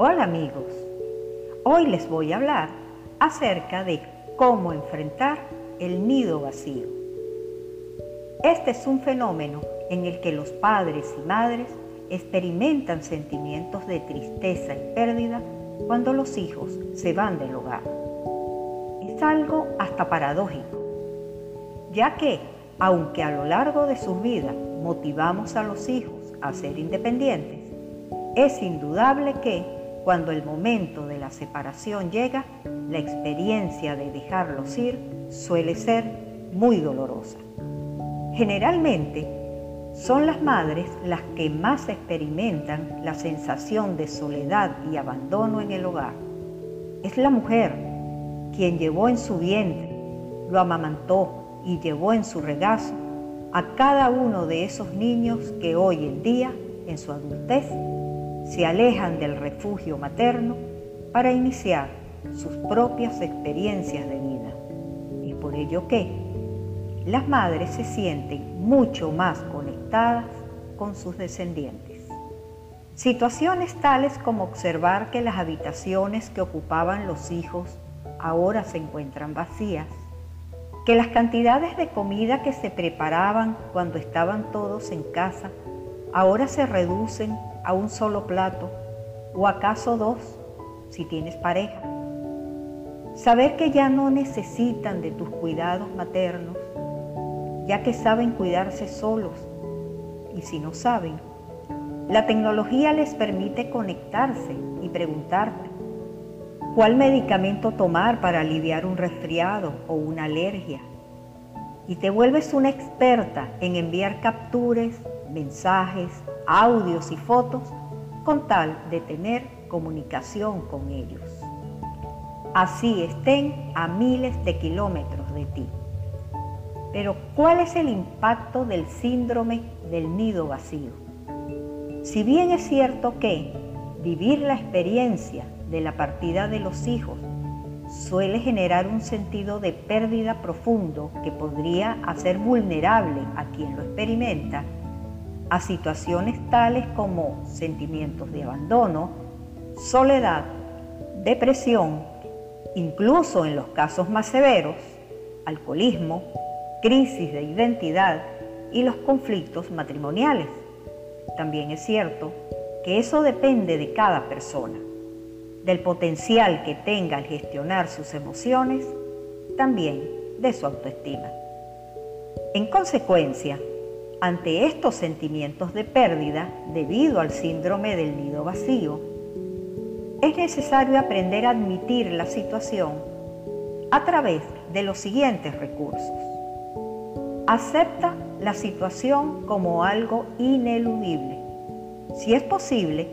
Hola amigos, hoy les voy a hablar acerca de cómo enfrentar el nido vacío. Este es un fenómeno en el que los padres y madres experimentan sentimientos de tristeza y pérdida cuando los hijos se van del hogar. Es algo hasta paradójico, ya que aunque a lo largo de sus vidas motivamos a los hijos a ser independientes, es indudable que cuando el momento de la separación llega, la experiencia de dejarlos ir suele ser muy dolorosa. Generalmente, son las madres las que más experimentan la sensación de soledad y abandono en el hogar. Es la mujer quien llevó en su vientre, lo amamantó y llevó en su regazo a cada uno de esos niños que hoy en día, en su adultez, se alejan del refugio materno para iniciar sus propias experiencias de vida. Y por ello que las madres se sienten mucho más conectadas con sus descendientes. Situaciones tales como observar que las habitaciones que ocupaban los hijos ahora se encuentran vacías, que las cantidades de comida que se preparaban cuando estaban todos en casa ahora se reducen a un solo plato o acaso dos si tienes pareja. Saber que ya no necesitan de tus cuidados maternos, ya que saben cuidarse solos. Y si no saben, la tecnología les permite conectarse y preguntarte cuál medicamento tomar para aliviar un resfriado o una alergia. Y te vuelves una experta en enviar capturas, mensajes, audios y fotos con tal de tener comunicación con ellos. Así estén a miles de kilómetros de ti. Pero ¿cuál es el impacto del síndrome del nido vacío? Si bien es cierto que vivir la experiencia de la partida de los hijos suele generar un sentido de pérdida profundo que podría hacer vulnerable a quien lo experimenta, a situaciones tales como sentimientos de abandono, soledad, depresión, incluso en los casos más severos, alcoholismo, crisis de identidad y los conflictos matrimoniales. También es cierto que eso depende de cada persona, del potencial que tenga al gestionar sus emociones, también de su autoestima. En consecuencia, ante estos sentimientos de pérdida debido al síndrome del nido vacío, es necesario aprender a admitir la situación a través de los siguientes recursos. Acepta la situación como algo ineludible. Si es posible,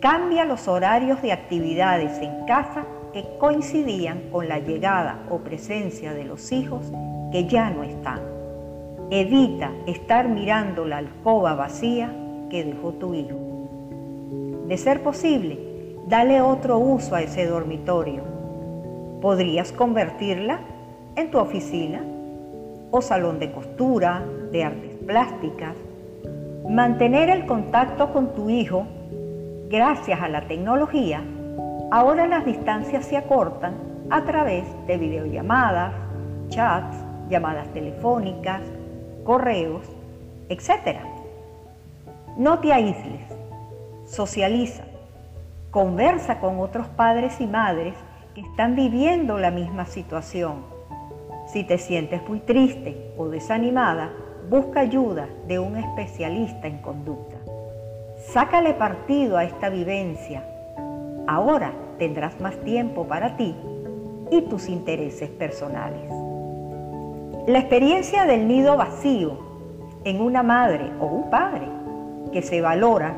cambia los horarios de actividades en casa que coincidían con la llegada o presencia de los hijos que ya no están. Evita estar mirando la alcoba vacía que dejó tu hijo. De ser posible, dale otro uso a ese dormitorio. Podrías convertirla en tu oficina o salón de costura, de artes plásticas. Mantener el contacto con tu hijo, gracias a la tecnología, ahora las distancias se acortan a través de videollamadas, chats, llamadas telefónicas, correos, etc. No te aísles, socializa, conversa con otros padres y madres que están viviendo la misma situación. Si te sientes muy triste o desanimada, busca ayuda de un especialista en conducta. Sácale partido a esta vivencia. Ahora tendrás más tiempo para ti y tus intereses personales. La experiencia del nido vacío en una madre o un padre que se valora,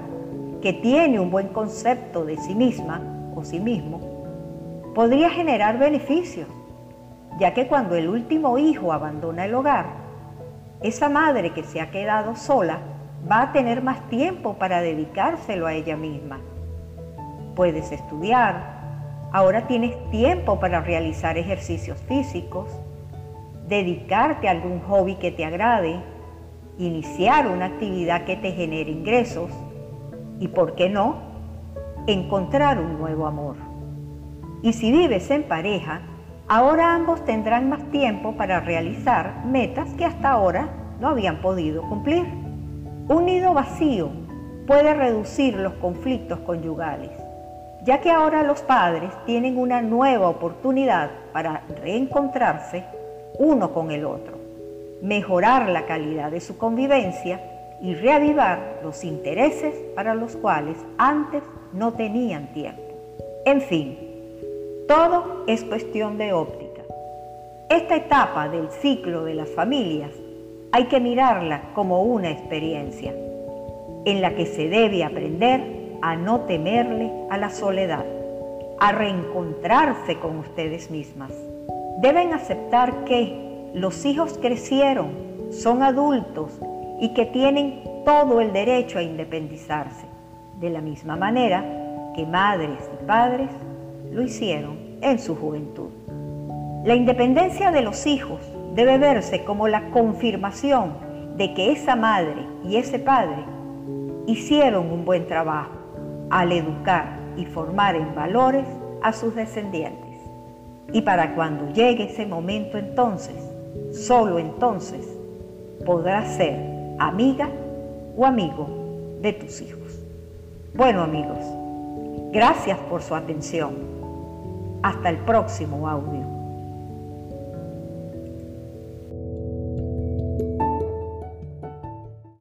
que tiene un buen concepto de sí misma o sí mismo, podría generar beneficios, ya que cuando el último hijo abandona el hogar, esa madre que se ha quedado sola va a tener más tiempo para dedicárselo a ella misma. Puedes estudiar, ahora tienes tiempo para realizar ejercicios físicos, dedicarte a algún hobby que te agrade, iniciar una actividad que te genere ingresos y, ¿por qué no?, encontrar un nuevo amor. Y si vives en pareja, ahora ambos tendrán más tiempo para realizar metas que hasta ahora no habían podido cumplir. Un nido vacío puede reducir los conflictos conyugales, ya que ahora los padres tienen una nueva oportunidad para reencontrarse uno con el otro, mejorar la calidad de su convivencia y reavivar los intereses para los cuales antes no tenían tiempo. En fin, todo es cuestión de óptica. Esta etapa del ciclo de las familias hay que mirarla como una experiencia en la que se debe aprender a no temerle a la soledad, a reencontrarse con ustedes mismas. Deben aceptar que los hijos crecieron, son adultos y que tienen todo el derecho a independizarse, de la misma manera que madres y padres lo hicieron en su juventud. La independencia de los hijos debe verse como la confirmación de que esa madre y ese padre hicieron un buen trabajo al educar y formar en valores a sus descendientes. Y para cuando llegue ese momento entonces, solo entonces, podrás ser amiga o amigo de tus hijos. Bueno amigos, gracias por su atención. Hasta el próximo audio.